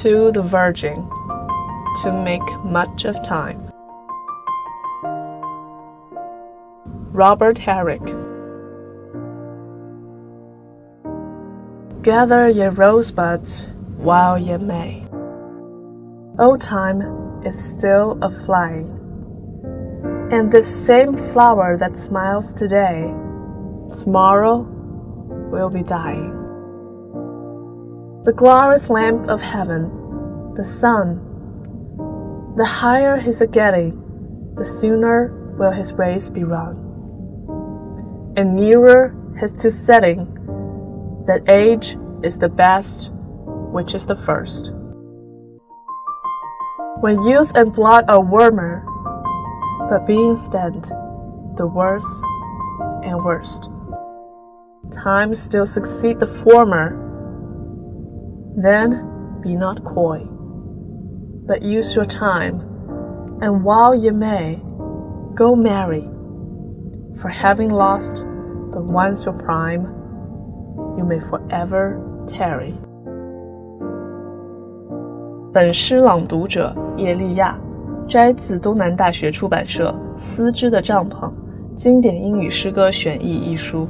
to the virgin to make much of time. Robert Herrick. Gather ye rosebuds while ye may. Old time is still a flying, and this same flower that smiles today, tomorrow will be dying. The glorious lamp of heaven, the sun, the higher he's a getting, the sooner will his race be run. And nearer his to setting, that age is the best, which is the first. When youth and blood are warmer, but being spent, the worse and worst. Time still succeed the former. Then be not coy, but use your time, and while ye may, go marry. For having lost but once your prime, you may forever tarry. 本诗朗读者叶利亚，摘自东南大学出版社《丝织的帐篷：经典英语诗歌选译》一书。